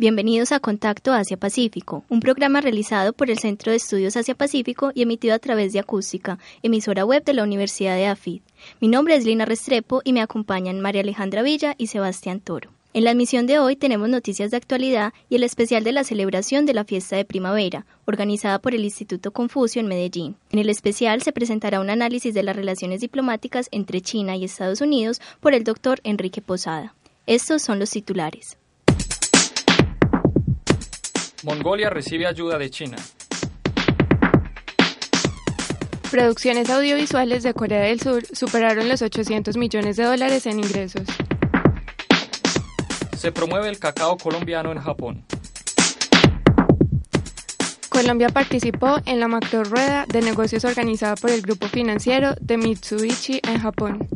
Bienvenidos a Contacto Asia-Pacífico, un programa realizado por el Centro de Estudios Asia-Pacífico y emitido a través de Acústica, emisora web de la Universidad de AFID. Mi nombre es Lina Restrepo y me acompañan María Alejandra Villa y Sebastián Toro. En la emisión de hoy tenemos noticias de actualidad y el especial de la celebración de la fiesta de primavera, organizada por el Instituto Confucio en Medellín. En el especial se presentará un análisis de las relaciones diplomáticas entre China y Estados Unidos por el doctor Enrique Posada. Estos son los titulares. Mongolia recibe ayuda de China. Producciones audiovisuales de Corea del Sur superaron los 800 millones de dólares en ingresos. Se promueve el cacao colombiano en Japón. Colombia participó en la macro rueda de negocios organizada por el grupo financiero de Mitsubishi en Japón.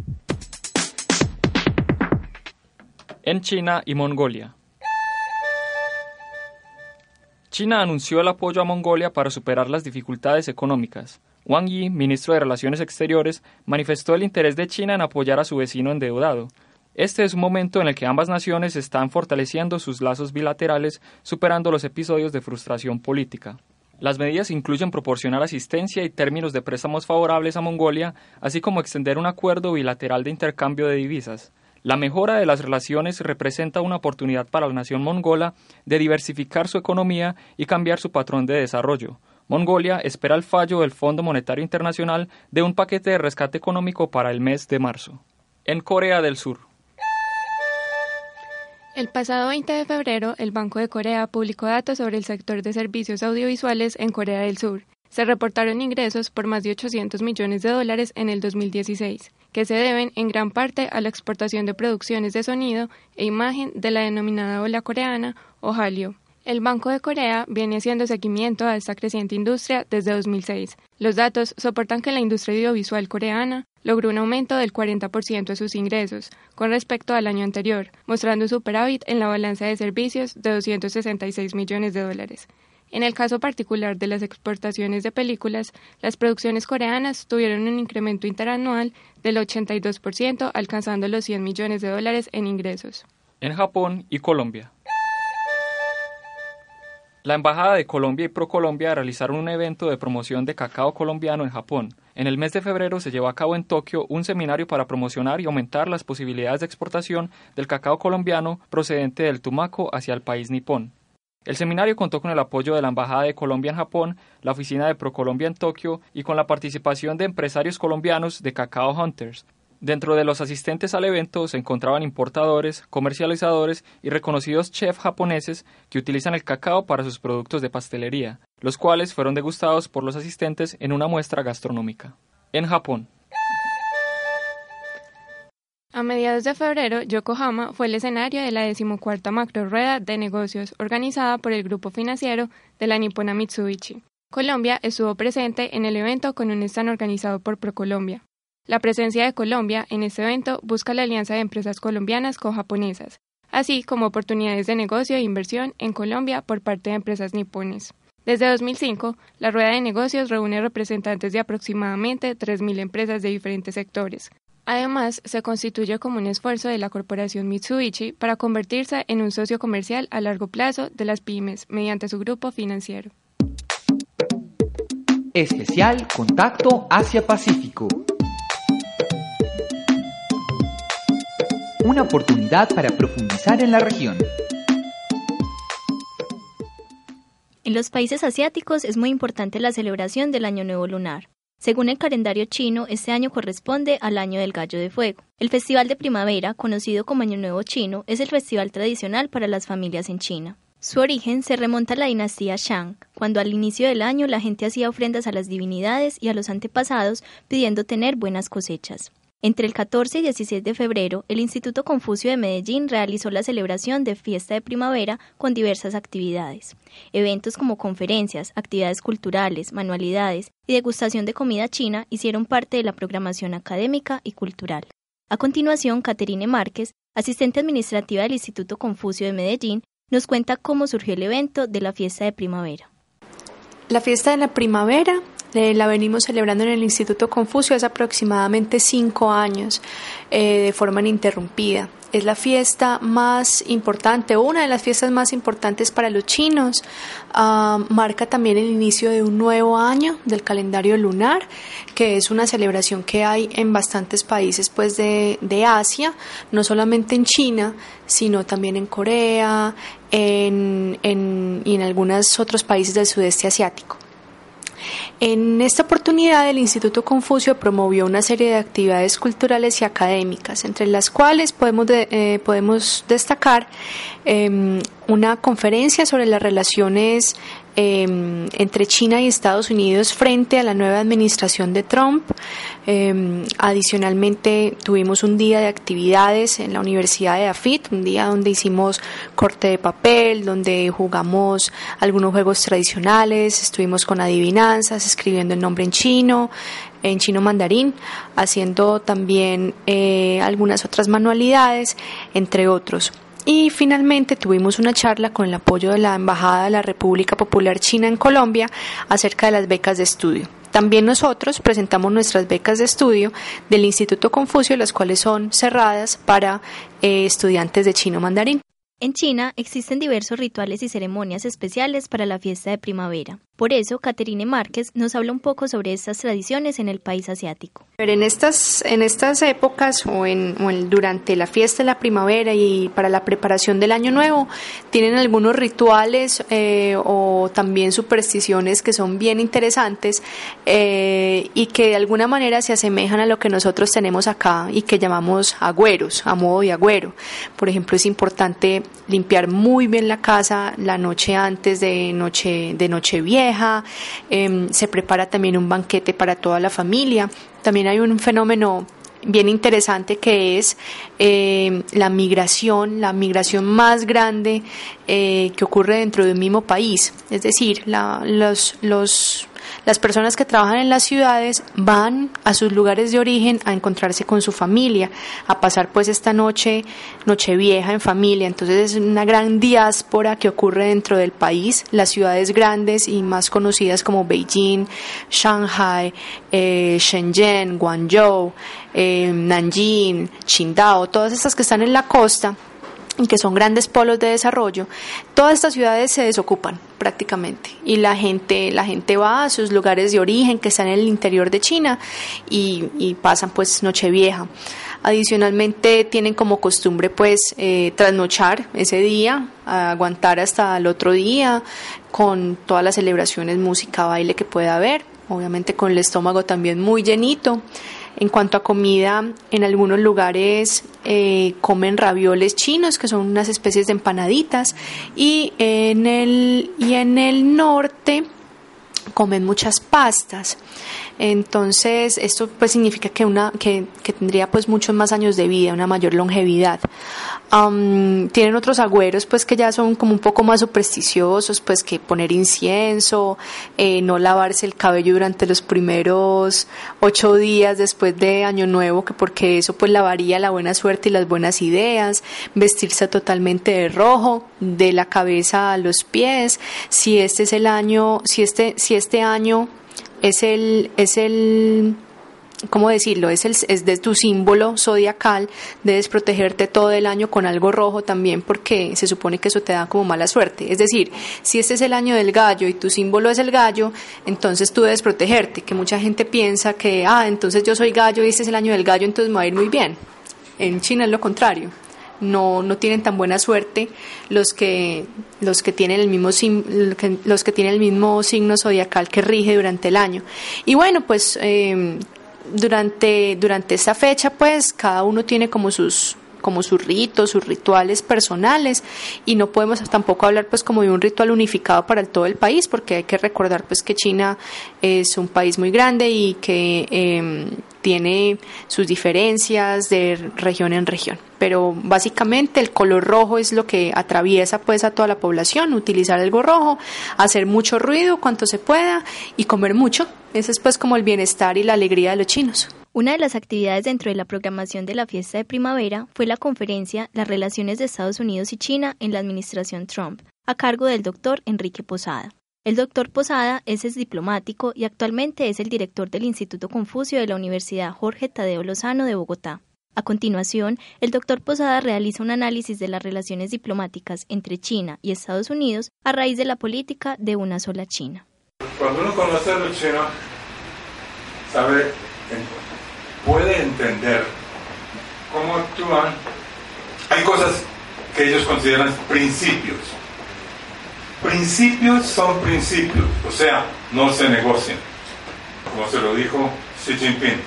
En China y Mongolia. China anunció el apoyo a Mongolia para superar las dificultades económicas. Wang Yi, ministro de Relaciones Exteriores, manifestó el interés de China en apoyar a su vecino endeudado. Este es un momento en el que ambas naciones están fortaleciendo sus lazos bilaterales, superando los episodios de frustración política. Las medidas incluyen proporcionar asistencia y términos de préstamos favorables a Mongolia, así como extender un acuerdo bilateral de intercambio de divisas. La mejora de las relaciones representa una oportunidad para la nación mongola de diversificar su economía y cambiar su patrón de desarrollo. Mongolia espera el fallo del Fondo Monetario Internacional de un paquete de rescate económico para el mes de marzo. En Corea del Sur. El pasado 20 de febrero, el Banco de Corea publicó datos sobre el sector de servicios audiovisuales en Corea del Sur. Se reportaron ingresos por más de 800 millones de dólares en el 2016, que se deben en gran parte a la exportación de producciones de sonido e imagen de la denominada ola coreana o Hallyu. El Banco de Corea viene haciendo seguimiento a esta creciente industria desde 2006. Los datos soportan que la industria audiovisual coreana logró un aumento del 40% de sus ingresos con respecto al año anterior, mostrando superávit en la balanza de servicios de 266 millones de dólares. En el caso particular de las exportaciones de películas, las producciones coreanas tuvieron un incremento interanual del 82%, alcanzando los 100 millones de dólares en ingresos. En Japón y Colombia. La Embajada de Colombia y ProColombia realizaron un evento de promoción de cacao colombiano en Japón. En el mes de febrero se llevó a cabo en Tokio un seminario para promocionar y aumentar las posibilidades de exportación del cacao colombiano procedente del Tumaco hacia el país nipón. El seminario contó con el apoyo de la Embajada de Colombia en Japón, la Oficina de ProColombia en Tokio y con la participación de empresarios colombianos de Cacao Hunters, Dentro de los asistentes al evento se encontraban importadores, comercializadores y reconocidos chefs japoneses que utilizan el cacao para sus productos de pastelería, los cuales fueron degustados por los asistentes en una muestra gastronómica. En Japón. A mediados de febrero, Yokohama fue el escenario de la decimocuarta macro rueda de negocios organizada por el grupo financiero de la Nippona Mitsubishi. Colombia estuvo presente en el evento con un stand organizado por ProColombia. La presencia de Colombia en este evento busca la alianza de empresas colombianas con japonesas, así como oportunidades de negocio e inversión en Colombia por parte de empresas nipones. Desde 2005, la rueda de negocios reúne representantes de aproximadamente 3.000 empresas de diferentes sectores. Además, se constituye como un esfuerzo de la corporación Mitsubishi para convertirse en un socio comercial a largo plazo de las pymes mediante su grupo financiero. Especial Contacto Asia-Pacífico. una oportunidad para profundizar en la región. En los países asiáticos es muy importante la celebración del Año Nuevo Lunar. Según el calendario chino, este año corresponde al Año del Gallo de Fuego. El Festival de Primavera, conocido como Año Nuevo Chino, es el festival tradicional para las familias en China. Su origen se remonta a la dinastía Shang, cuando al inicio del año la gente hacía ofrendas a las divinidades y a los antepasados pidiendo tener buenas cosechas. Entre el 14 y 16 de febrero, el Instituto Confucio de Medellín realizó la celebración de Fiesta de Primavera con diversas actividades. Eventos como conferencias, actividades culturales, manualidades y degustación de comida china hicieron parte de la programación académica y cultural. A continuación, Caterine Márquez, asistente administrativa del Instituto Confucio de Medellín, nos cuenta cómo surgió el evento de la Fiesta de Primavera. La Fiesta de la Primavera la venimos celebrando en el Instituto Confucio hace aproximadamente cinco años eh, de forma ininterrumpida. Es la fiesta más importante, una de las fiestas más importantes para los chinos. Ah, marca también el inicio de un nuevo año del calendario lunar, que es una celebración que hay en bastantes países pues, de, de Asia, no solamente en China, sino también en Corea en, en, y en algunos otros países del sudeste asiático. En esta oportunidad, el Instituto Confucio promovió una serie de actividades culturales y académicas, entre las cuales podemos, eh, podemos destacar em, una conferencia sobre las relaciones Em, entre China y Estados Unidos frente a la nueva administración de Trump. Em, adicionalmente tuvimos un día de actividades en la Universidad de Afit, un día donde hicimos corte de papel, donde jugamos algunos juegos tradicionales, estuvimos con adivinanzas, escribiendo el nombre en chino, en chino mandarín, haciendo también eh, algunas otras manualidades, entre otros. Y finalmente tuvimos una charla con el apoyo de la Embajada de la República Popular China en Colombia acerca de las becas de estudio. También nosotros presentamos nuestras becas de estudio del Instituto Confucio, las cuales son cerradas para eh, estudiantes de chino mandarín. En China existen diversos rituales y ceremonias especiales para la fiesta de primavera. Por eso, Caterine Márquez nos habla un poco sobre estas tradiciones en el país asiático. en estas, en estas épocas o, en, durante la fiesta de la primavera y para la preparación del año nuevo, tienen algunos rituales eh, o también supersticiones que son bien interesantes eh, y que de alguna manera se asemejan a lo que nosotros tenemos acá y que llamamos agüeros, a modo de agüero. Por ejemplo, es importante limpiar muy bien la casa la noche antes de noche, de noche Em, se prepara también un banquete para toda la familia. También hay un fenómeno bien interesante que es em, la migración, la migración más grande eh, que ocurre dentro de un mismo país. Es decir, los, los las personas que trabajan en las ciudades van a sus lugares de origen a encontrarse con su familia, a pasar pues esta noche, noche vieja en familia. Entonces es una gran diáspora que ocurre dentro del país, las ciudades grandes y más conocidas como Beijing, Shanghai, eh, Shenzhen, Guangzhou, eh, Nanjing, Qingdao, todas estas que están en la costa que son grandes polos de desarrollo, todas estas ciudades se desocupan prácticamente y la gente, la gente va a sus lugares de origen que están en el interior de China y, pasan pues Nochevieja. Adicionalmente tienen como costumbre pues eh, trasnochar ese día, aguantar hasta el otro día con todas las celebraciones, música, baile que pueda haber, obviamente con el estómago también muy llenito. En cuanto a comida, en algunos lugares eh, comen ravioles chinos, que son unas especies de empanaditas, y en el, y en el norte comen muchas pastas. Entonces, esto pues significa que una que, que tendría pues muchos más años de vida, una mayor longevidad. tienen otros agüeros pues que ya son como un poco más supersticiosos, pues que poner incienso, eh, no lavarse el cabello durante los primeros ocho días después de Año Nuevo, que porque eso pues lavaría la buena suerte y las buenas ideas, vestirse totalmente de rojo, de la cabeza a los pies, si este es el año, si este, si este año es el, es el, ¿cómo decirlo? Es, el, es de tu símbolo zodiacal, debes protegerte todo el año con algo rojo también porque se supone que eso te da como mala suerte. Es decir, si este es el año del gallo y tu símbolo es el gallo, entonces tú debes protegerte, que mucha gente piensa que, ah, entonces yo soy gallo y este es el año del gallo, entonces me va a ir muy bien. En China es lo contrario no, no tienen tan buena suerte los que, los que tienen el mismo los que tienen el mismo signo zodiacal que rige durante el año. Y bueno, pues eh, durante, durante esta fecha, pues cada uno tiene como sus como sus ritos, sus rituales personales y no podemos tampoco hablar pues como de un ritual unificado para todo el país porque hay que recordar pues que China es un país muy grande y que eh, tiene sus diferencias de región en región. Pero básicamente el color rojo es lo que atraviesa pues a toda la población, utilizar algo rojo, hacer mucho ruido cuanto se pueda y comer mucho. Ese es pues como el bienestar y la alegría de los chinos. Una de las actividades dentro de la programación de la fiesta de primavera fue la conferencia Las relaciones de Estados Unidos y China en la administración Trump, a cargo del doctor Enrique Posada. El doctor Posada es diplomático y actualmente es el director del Instituto Confucio de la Universidad Jorge Tadeo Lozano de Bogotá. A continuación, el doctor Posada realiza un análisis de las relaciones diplomáticas entre China y Estados Unidos a raíz de la política de una sola China. Cuando uno conoce a los chinos, sabe, puede entender cómo actúan. Hay cosas que ellos consideran principios Principios son principios, o sea, no se negocian, como se lo dijo Xi Jinping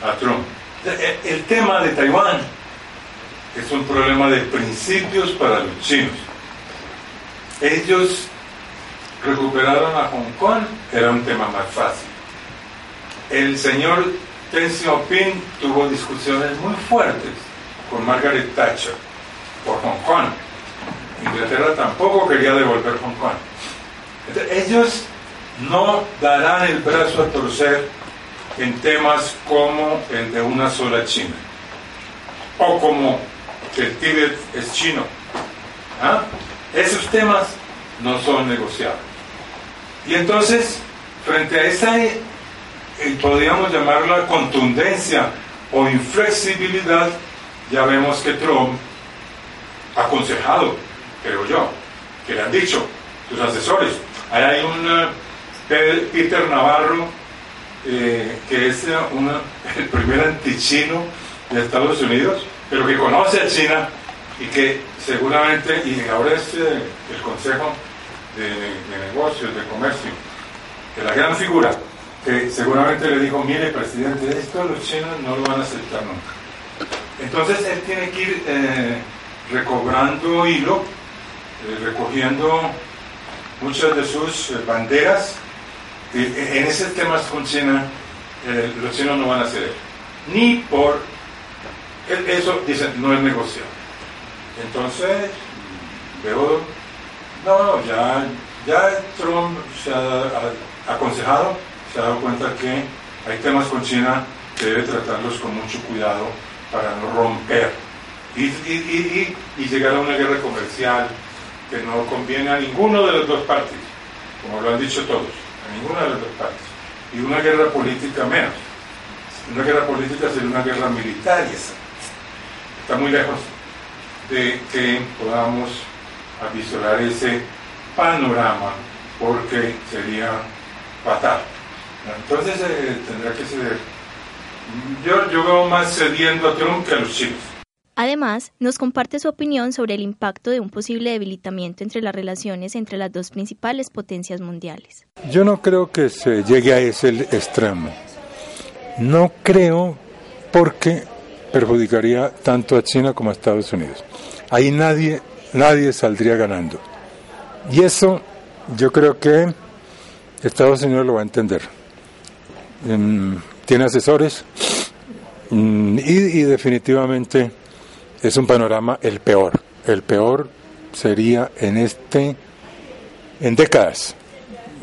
a Trump. El tema de Taiwán es un problema de principios para los chinos. Ellos recuperaron a Hong Kong, era un tema más fácil. El señor Deng Xiaoping tuvo discusiones muy fuertes con Margaret Thatcher por Hong Kong Inglaterra tampoco quería devolver Hong Kong. ellos no darán el brazo a torcer en temas como el de una sola China o como que el Tíbet es chino. ¿Ah? Esos temas no son negociables. Y entonces, frente a esa, eh, podríamos llamarla contundencia o inflexibilidad, ya vemos que Trump, aconsejado creo yo, que le han dicho sus asesores. Ahí hay un eh, Peter Navarro, eh, que es eh, el primer antichino de Estados Unidos, pero que conoce a China y que seguramente, y ahora es el Consejo de, Negocios, de Comercio, que la gran figura, que seguramente le dijo, mire presidente, esto los chinos no lo van a aceptar nunca. Entonces él tiene que ir recobrando hilo recogiendo muchas de sus eh, banderas. en ese tema con China, eh, los chinos no van a ceder. Ni por eso, dicen, no es negociable. Entonces, veo, no, ya, ya Trump se ha aconsejado, se ha dado cuenta que hay temas con China que debe tratarlos con mucho cuidado para no romper y, y, y llegar a una guerra comercial que no conviene a ninguno de las dos partes, como lo han dicho todos, a ninguna de las dos partes. Y una guerra política menos. Una guerra política sería una guerra militar y esa está muy lejos de que podamos avisorar ese panorama porque sería fatal. Entonces eh, tendrá que ceder. Yo, yo veo más cediendo a Trump que a los chinos. Además, nos comparte su opinión sobre el impacto de un posible debilitamiento entre las relaciones entre las dos principales potencias mundiales. Yo no creo que se llegue a ese extremo. No creo porque perjudicaría tanto a China como a Estados Unidos. Ahí nadie, nadie saldría ganando. Y eso yo creo que Estados Unidos lo va a entender. Mm, tiene asesores mm, y definitivamente es un panorama el peor. El peor sería en este, en décadas,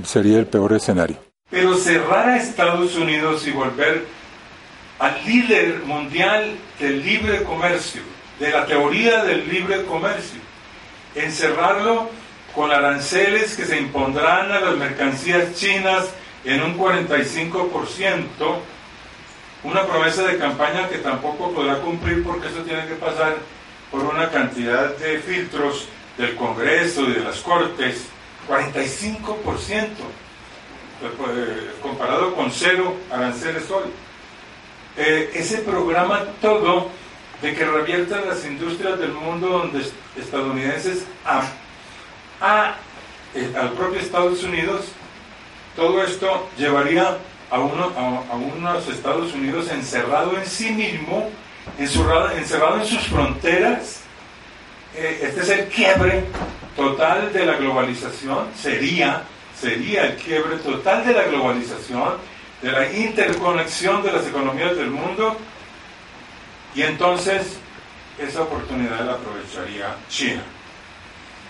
sería el peor escenario. Pero cerrar a Estados Unidos y volver al líder mundial del libre comercio, de la teoría del libre comercio, encerrarlo con aranceles que se impondrán a las mercancías chinas en un 45%, una promesa de campaña que tampoco podrá cumplir porque eso tiene que pasar por una cantidad de filtros del Congreso y de las Cortes, 45%, pues, comparado con cero aranceles hoy. Eh, ese programa todo de que reviertan las industrias del mundo donde estadounidenses a, a eh, al propio Estados Unidos, todo esto llevaría a, uno, a, unos Estados Unidos encerrado en sí mismo, encerrado, encerrado en sus fronteras. Eh, este es el quiebre total de la globalización, sería, sería el quiebre total de la globalización de la interconexión de las economías del mundo y entonces esa oportunidad la aprovecharía China.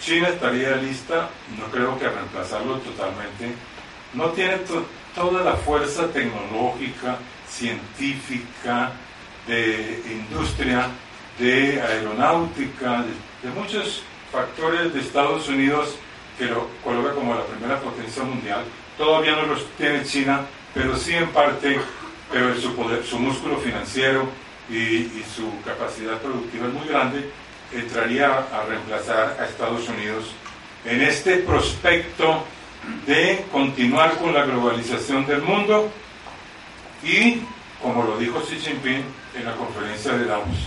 China estaría lista, no creo que a reemplazarlo totalmente, no tiene toda la fuerza tecnológica, científica, de industria, de aeronáutica, de, muchos factores de Estados Unidos que lo coloca como la primera potencia mundial. Todavía no los tiene China, pero sí en parte, pero su, poder, su músculo financiero y, y su capacidad productiva es muy grande, entraría a reemplazar a Estados Unidos en este prospecto de continuar con la globalización del mundo y, como lo dijo Xi Jinping en la conferencia de Davos,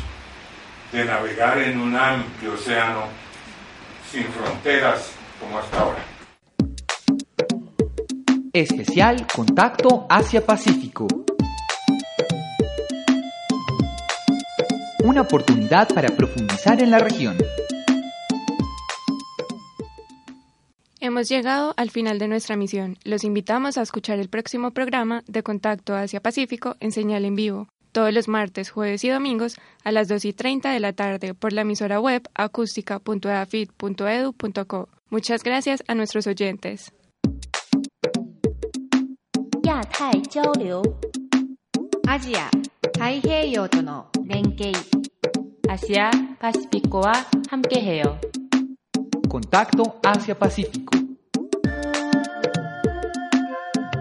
de navegar en un amplio océano sin fronteras como hasta ahora. Especial Contacto Asia-Pacífico. Una oportunidad para profundizar en la región. Hemos llegado al final de nuestra misión. Los invitamos a escuchar el próximo programa de Contacto Asia-Pacífico en señal en vivo, todos los martes, jueves y domingos a las 2 y 30 de la tarde por la emisora web acústica.edafit.edu.co. Muchas gracias a nuestros oyentes. Asia, Contacto Asia-Pacífico.